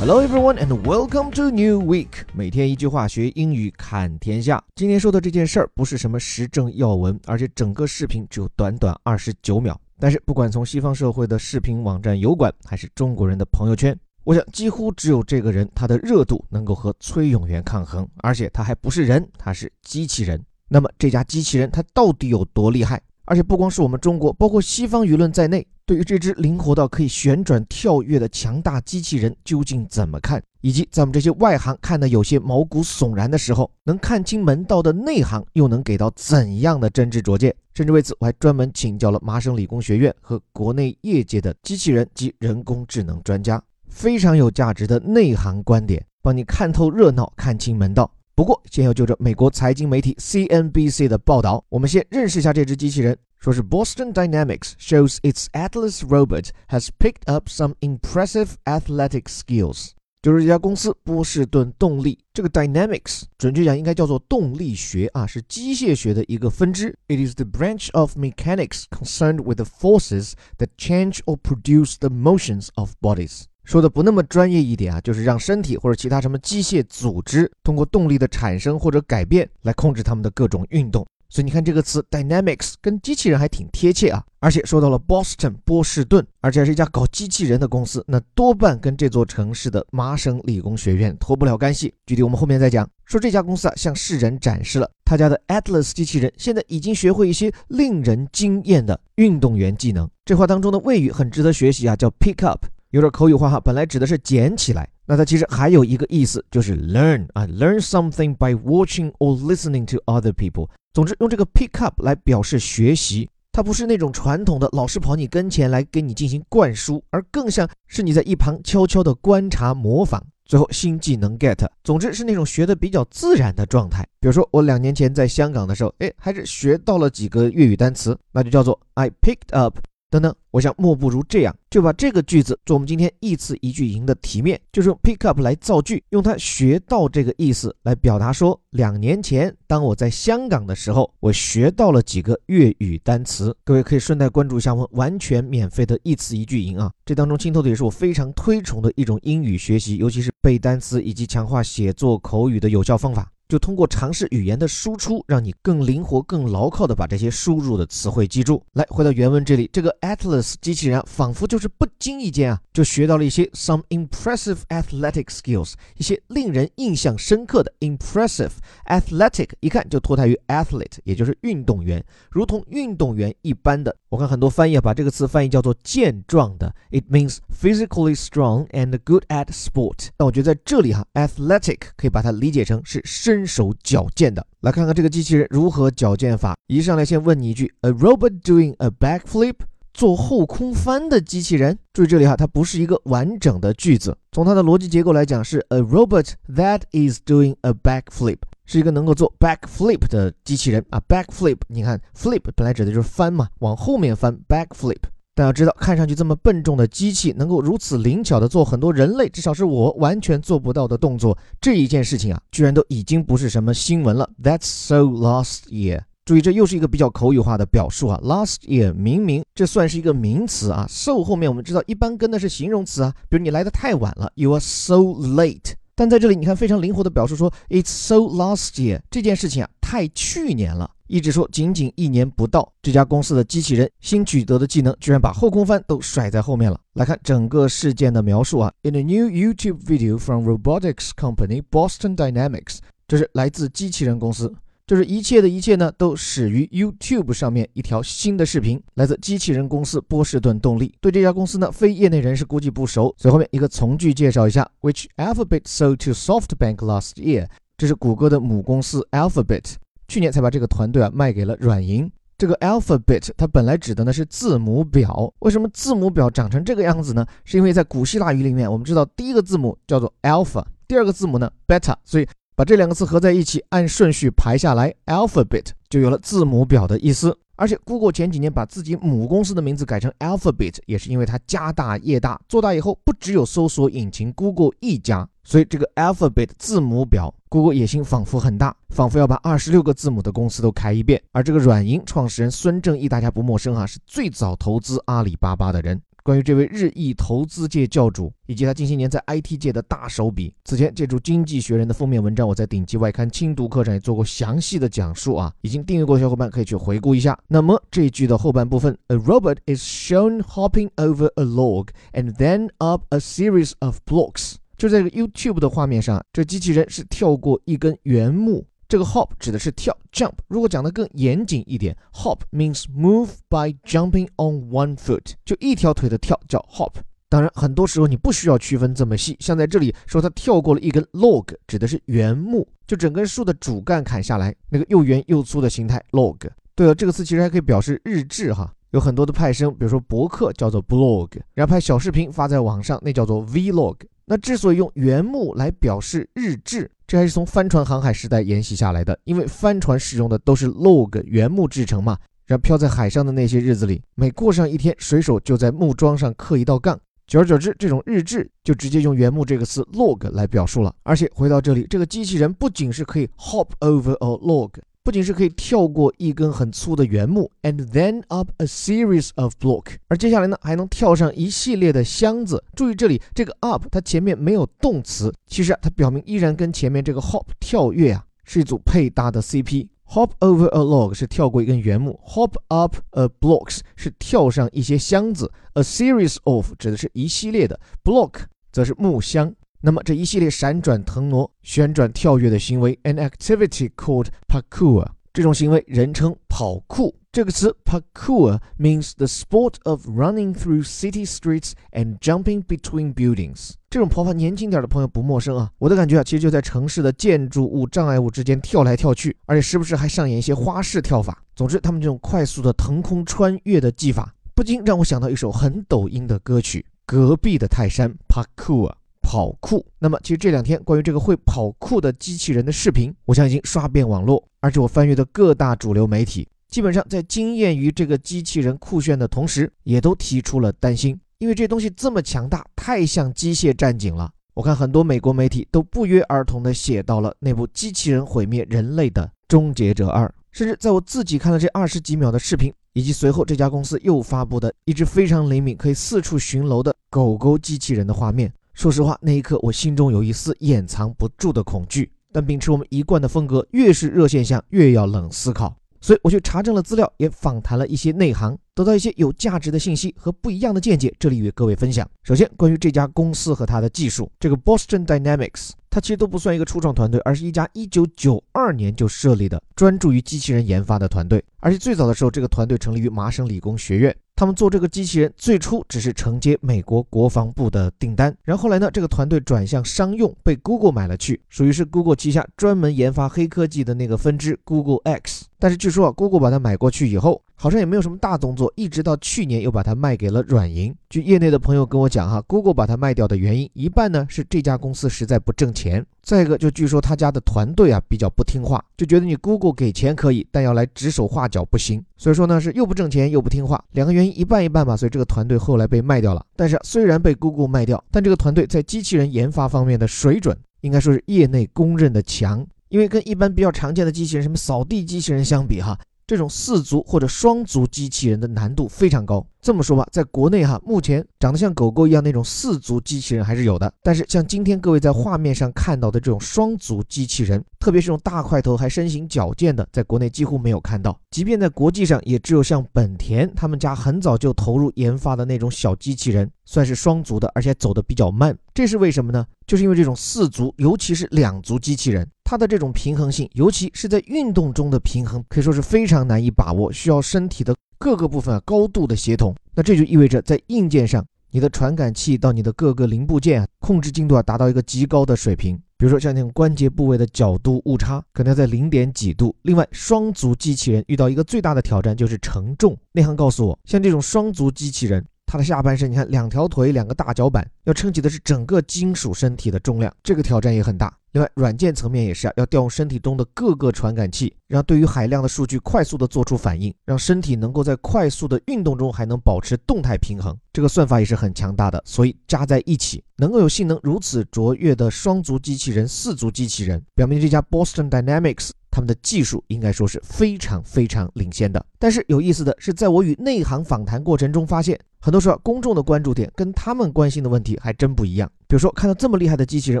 Hello everyone and welcome to New Week。每天一句话学英语看天下。今天说的这件事儿不是什么时政要闻，而且整个视频只有短短二十九秒。但是不管从西方社会的视频网站油管，还是中国人的朋友圈，我想几乎只有这个人，他的热度能够和崔永元抗衡。而且他还不是人，他是机器人。那么这家机器人它到底有多厉害？而且不光是我们中国，包括西方舆论在内，对于这只灵活到可以旋转跳跃的强大机器人究竟怎么看？以及在我们这些外行看得有些毛骨悚然的时候，能看清门道的内行又能给到怎样的真知灼见？甚至为此，我还专门请教了麻省理工学院和国内业界的机器人及人工智能专家，非常有价值的内行观点，帮你看透热闹，看清门道。不过，先要就着美国财经媒体 CNBC 的报道，我们先认识一下这只机器人。说是 Boston Dynamics shows its Atlas robot has picked up some impressive athletic skills。就是这家公司波士顿动力，这个 Dynamics 准确讲应该叫做动力学啊，是机械学的一个分支。It is the branch of mechanics concerned with the forces that change or produce the motions of bodies。说的不那么专业一点啊，就是让身体或者其他什么机械组织通过动力的产生或者改变来控制它们的各种运动。 所以你看这个词 dynamics 跟机器人还挺贴切啊。而且说到了 Boston 波士顿，而且还是一家搞机器人的公司，那多半跟这座城市的麻省理工学院脱不了干系。具体我们后面再讲。说这家公司啊，向世人展示了他家的 Atlas 机器人现在已经学会一些令人惊艳的运动员技能。这话当中的谓语很值得学习啊，叫 pick up。有点口语化哈，本来指的是捡起来，那它其实还有一个意思，就是 learn 啊，learn something by watching or listening to other people。总之，用这个 pick up 来表示学习，它不是那种传统的老师跑你跟前来给你进行灌输，而更像是你在一旁悄悄的观察模仿，最后新技能 get。总之是那种学的比较自然的状态。比如说我两年前在香港的时候，哎，还是学到了几个粤语单词，那就叫做 I picked up。等等，我想莫不如这样，就把这个句子做我们今天一词一句营的题面，就是用 pick up 来造句，用它学到这个意思来表达说，两年前当我在香港的时候，我学到了几个粤语单词。各位可以顺带关注一下我们完全免费的一词一句营啊，这当中清透的也是我非常推崇的一种英语学习，尤其是背单词以及强化写作口语的有效方法。就通过尝试语言的输出，让你更灵活、更牢靠的把这些输入的词汇记住。来，回到原文这里，这个 Atlas 机器人仿佛就是不经意间啊，就学到了一些 some impressive athletic skills，一些令人印象深刻的 impressive athletic，一看就脱胎于 athlete，也就是运动员，如同运动员一般的。我看很多翻译啊把这个词翻译叫做健壮的，it means physically strong and good at sport。但我觉得在这里哈，athletic 可以把它理解成是身。身手矫健的，来看看这个机器人如何矫健法。一上来先问你一句：A robot doing a backflip？做后空翻的机器人？注意这里哈，它不是一个完整的句子。从它的逻辑结构来讲，是 A robot that is doing a backflip，是一个能够做 backflip 的机器人啊。backflip，你看 flip 本来指的就是翻嘛，往后面翻 backflip。但要知道，看上去这么笨重的机器，能够如此灵巧的做很多人类至少是我完全做不到的动作，这一件事情啊，居然都已经不是什么新闻了。That's so last year。注意，这又是一个比较口语化的表述啊。Last year，明明这算是一个名词啊。So 后面我们知道一般跟的是形容词啊，比如你来的太晚了，You are so late。但在这里你看非常灵活的表述说，It's so last year。这件事情啊，太去年了。一直说仅仅一年不到，这家公司的机器人新取得的技能，居然把后空翻都甩在后面了。来看整个事件的描述啊，In a new YouTube video from robotics company Boston Dynamics，这是来自机器人公司，就是一切的一切呢，都始于 YouTube 上面一条新的视频，来自机器人公司波士顿动力。对这家公司呢，非业内人士估计不熟，所以后面一个从句介绍一下，Which Alphabet sold to SoftBank last year？这是谷歌的母公司 Alphabet。去年才把这个团队啊卖给了软银。这个 alphabet 它本来指的呢是字母表。为什么字母表长成这个样子呢？是因为在古希腊语里面，我们知道第一个字母叫做 alpha，第二个字母呢 beta，所以把这两个字合在一起，按顺序排下来，alphabet 就有了字母表的意思。而且，Google 前几年把自己母公司的名字改成 Alphabet，也是因为它家大业大，做大以后不只有搜索引擎 Google 一家，所以这个 Alphabet 字母表，Google 野心仿佛很大，仿佛要把二十六个字母的公司都开一遍。而这个软银创始人孙正义，大家不陌生哈，是最早投资阿里巴巴的人。关于这位日裔投资界教主以及他近些年在 IT 界的大手笔。此前借助《经济学人》的封面文章，我在顶级外刊精读课上也做过详细的讲述啊，已经订阅过的小伙伴可以去回顾一下。那么这一句的后半部分，A robot is shown hopping over a log and then up a series of blocks，就在这个 YouTube 的画面上，这机器人是跳过一根原木。这个 hop 指的是跳 jump，如果讲的更严谨一点，hop means move by jumping on one foot，就一条腿的跳叫 hop。当然，很多时候你不需要区分这么细，像在这里说他跳过了一根 log，指的是原木，就整根树的主干砍下来，那个又圆又粗的形态 log。对了，这个词其实还可以表示日志哈，有很多的派生，比如说博客叫做 blog，然后拍小视频发在网上那叫做 vlog。那之所以用原木来表示日志。这还是从帆船航海时代沿袭下来的，因为帆船使用的都是 log 原木制成嘛。然后漂在海上的那些日子里，每过上一天，水手就在木桩上刻一道杠。久而久之，这种日志就直接用原木这个词 log 来表述了。而且回到这里，这个机器人不仅是可以 hop over a log。不仅是可以跳过一根很粗的原木，and then up a series of block，而接下来呢，还能跳上一系列的箱子。注意这里这个 up，它前面没有动词，其实啊，它表明依然跟前面这个 hop 跳跃啊是一组配搭的 CP。hop over a log 是跳过一根原木，hop up a blocks 是跳上一些箱子，a series of 指的是一系列的，block 则是木箱。那么这一系列闪转腾挪、旋转跳跃的行为，an activity called parkour，这种行为人称跑酷。这个词 parkour means the sport of running through city streets and jumping between buildings。这种跑法年轻点的朋友不陌生啊。我的感觉啊，其实就在城市的建筑物障碍物之间跳来跳去，而且时不时还上演一些花式跳法。总之，他们这种快速的腾空穿越的技法，不禁让我想到一首很抖音的歌曲《隔壁的泰山》parkour。跑酷。那么，其实这两天关于这个会跑酷的机器人的视频，我想已经刷遍网络。而且我翻阅的各大主流媒体，基本上在惊艳于这个机器人酷炫的同时，也都提出了担心，因为这东西这么强大，太像机械战警了。我看很多美国媒体都不约而同地写到了那部机器人毁灭人类的《终结者二》，甚至在我自己看了这二十几秒的视频，以及随后这家公司又发布的一只非常灵敏、可以四处巡逻的狗狗机器人的画面。说实话，那一刻我心中有一丝掩藏不住的恐惧。但秉持我们一贯的风格，越是热现象，越要冷思考。所以我去查证了资料，也访谈了一些内行，得到一些有价值的信息和不一样的见解。这里与各位分享。首先，关于这家公司和它的技术，这个 Boston Dynamics，它其实都不算一个初创团队，而是一家1992年就设立的专注于机器人研发的团队。而且最早的时候，这个团队成立于麻省理工学院。他们做这个机器人最初只是承接美国国防部的订单，然后来呢，这个团队转向商用，被 Google 买了去，属于是 Google 旗下专门研发黑科技的那个分支 Google X。但是据说啊，Google 把它买过去以后，好像也没有什么大动作，一直到去年又把它卖给了软银。据业内的朋友跟我讲哈，Google 把它卖掉的原因，一半呢是这家公司实在不挣钱，再一个就据说他家的团队啊比较不听话，就觉得你 Google 给钱可以，但要来指手画脚不行。所以说呢是又不挣钱又不听话，两个原因一半一半吧。所以这个团队后来被卖掉了。但是虽然被 Google 卖掉，但这个团队在机器人研发方面的水准，应该说是业内公认的强。因为跟一般比较常见的机器人，什么扫地机器人相比，哈，这种四足或者双足机器人的难度非常高。这么说吧，在国内哈，目前长得像狗狗一样那种四足机器人还是有的，但是像今天各位在画面上看到的这种双足机器人，特别是这种大块头还身形矫健的，在国内几乎没有看到。即便在国际上，也只有像本田他们家很早就投入研发的那种小机器人，算是双足的，而且走得比较慢。这是为什么呢？就是因为这种四足，尤其是两足机器人，它的这种平衡性，尤其是在运动中的平衡，可以说是非常难以把握，需要身体的。各个部分啊高度的协同，那这就意味着在硬件上，你的传感器到你的各个零部件啊，控制精度啊达到一个极高的水平。比如说像那种关节部位的角度误差，可能要在零点几度。另外，双足机器人遇到一个最大的挑战就是承重。内行告诉我，像这种双足机器人，它的下半身，你看两条腿，两个大脚板，要撑起的是整个金属身体的重量，这个挑战也很大。另外，软件层面也是啊，要调用身体中的各个传感器，让对于海量的数据快速的做出反应，让身体能够在快速的运动中还能保持动态平衡。这个算法也是很强大的，所以加在一起能够有性能如此卓越的双足机器人、四足机器人，表明这家 Boston Dynamics 他们的技术应该说是非常非常领先的。但是有意思的是，在我与内行访谈过程中发现，很多时候公众的关注点跟他们关心的问题还真不一样。比如说，看到这么厉害的机器人，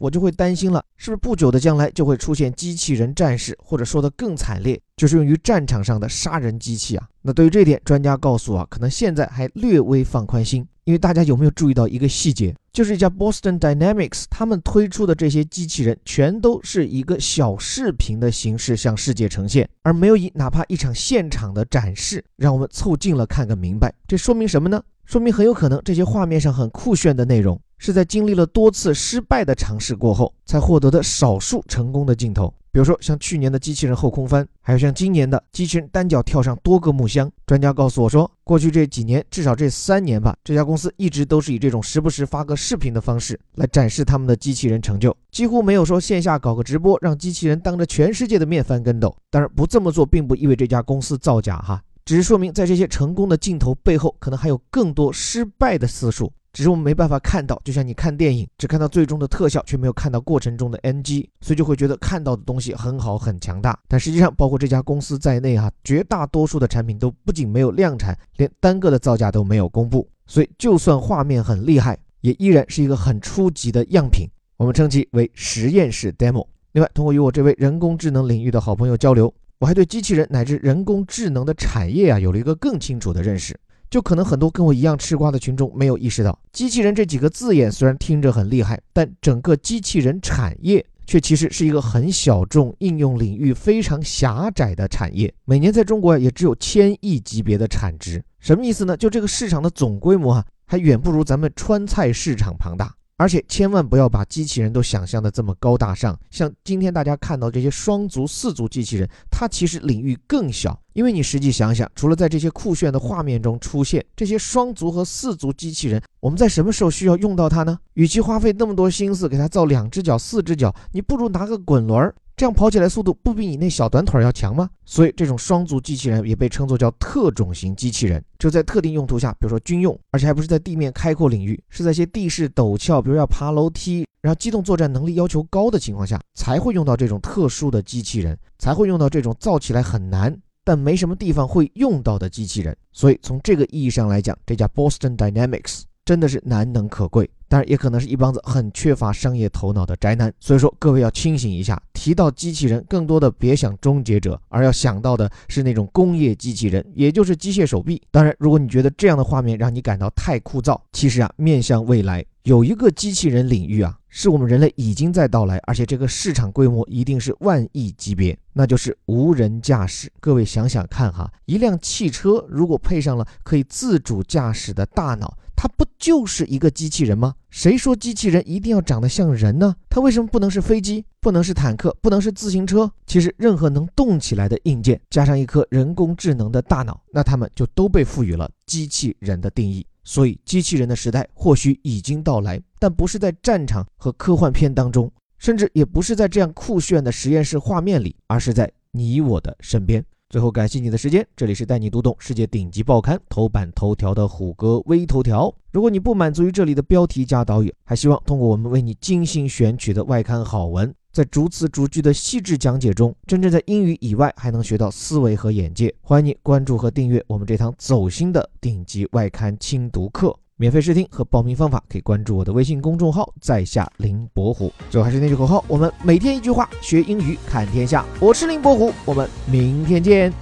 我就会担心了，是不是不久的将来就会出现机器人战士，或者说的更惨烈，就是用于战场上的杀人机器啊？那对于这点，专家告诉我，可能现在还略微放宽心。因为大家有没有注意到一个细节，就是一家 Boston Dynamics 他们推出的这些机器人，全都是一个小视频的形式向世界呈现，而没有以哪怕一场现场的展示，让我们凑近了看个明白。这说明什么呢？说明很有可能这些画面上很酷炫的内容。是在经历了多次失败的尝试过后，才获得的少数成功的镜头。比如说，像去年的机器人后空翻，还有像今年的机器人单脚跳上多个木箱。专家告诉我说，过去这几年，至少这三年吧，这家公司一直都是以这种时不时发个视频的方式来展示他们的机器人成就，几乎没有说线下搞个直播，让机器人当着全世界的面翻跟斗。当然，不这么做并不意味这家公司造假哈，只是说明在这些成功的镜头背后，可能还有更多失败的次数。只是我们没办法看到，就像你看电影，只看到最终的特效，却没有看到过程中的 NG，所以就会觉得看到的东西很好很强大。但实际上，包括这家公司在内，哈，绝大多数的产品都不仅没有量产，连单个的造价都没有公布。所以，就算画面很厉害，也依然是一个很初级的样品，我们称其为实验室 demo。另外，通过与我这位人工智能领域的好朋友交流，我还对机器人乃至人工智能的产业啊，有了一个更清楚的认识。就可能很多跟我一样吃瓜的群众没有意识到，机器人这几个字眼虽然听着很厉害，但整个机器人产业却其实是一个很小众、应用领域非常狭窄的产业。每年在中国也只有千亿级别的产值，什么意思呢？就这个市场的总规模啊，还远不如咱们川菜市场庞大。而且千万不要把机器人都想象的这么高大上，像今天大家看到这些双足、四足机器人，它其实领域更小。因为你实际想想，除了在这些酷炫的画面中出现这些双足和四足机器人，我们在什么时候需要用到它呢？与其花费那么多心思给它造两只脚、四只脚，你不如拿个滚轮儿。这样跑起来速度不比你那小短腿要强吗？所以这种双足机器人也被称作叫特种型机器人，就在特定用途下，比如说军用，而且还不是在地面开阔领域，是在一些地势陡峭，比如要爬楼梯，然后机动作战能力要求高的情况下，才会用到这种特殊的机器人，才会用到这种造起来很难但没什么地方会用到的机器人。所以从这个意义上来讲，这家 Boston Dynamics 真的是难能可贵。当然，也可能是一帮子很缺乏商业头脑的宅男。所以说，各位要清醒一下，提到机器人，更多的别想终结者，而要想到的是那种工业机器人，也就是机械手臂。当然，如果你觉得这样的画面让你感到太枯燥，其实啊，面向未来，有一个机器人领域啊，是我们人类已经在到来，而且这个市场规模一定是万亿级别，那就是无人驾驶。各位想想看哈，一辆汽车如果配上了可以自主驾驶的大脑。它不就是一个机器人吗？谁说机器人一定要长得像人呢？它为什么不能是飞机，不能是坦克，不能是自行车？其实，任何能动起来的硬件，加上一颗人工智能的大脑，那它们就都被赋予了机器人的定义。所以，机器人的时代或许已经到来，但不是在战场和科幻片当中，甚至也不是在这样酷炫的实验室画面里，而是在你我的身边。最后，感谢你的时间。这里是带你读懂世界顶级报刊头版头条的虎哥微头条。如果你不满足于这里的标题加导语，还希望通过我们为你精心选取的外刊好文，在逐词逐句的细致讲解中，真正在英语以外还能学到思维和眼界。欢迎你关注和订阅我们这堂走心的顶级外刊精读课。免费试听和报名方法可以关注我的微信公众号“在下林伯虎”。最后还是那句口号：我们每天一句话，学英语看天下。我是林伯虎，我们明天见。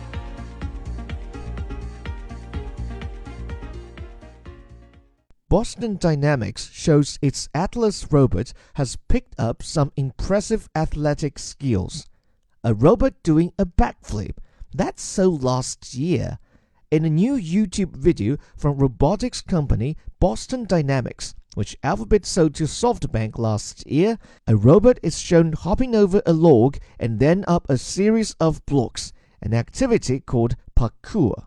Boston Dynamics shows its Atlas robot has picked up some impressive athletic skills. A robot doing a backflip. That's so last year. In a new YouTube video from robotics company Boston Dynamics, which Alphabet sold to SoftBank last year, a robot is shown hopping over a log and then up a series of blocks, an activity called parkour.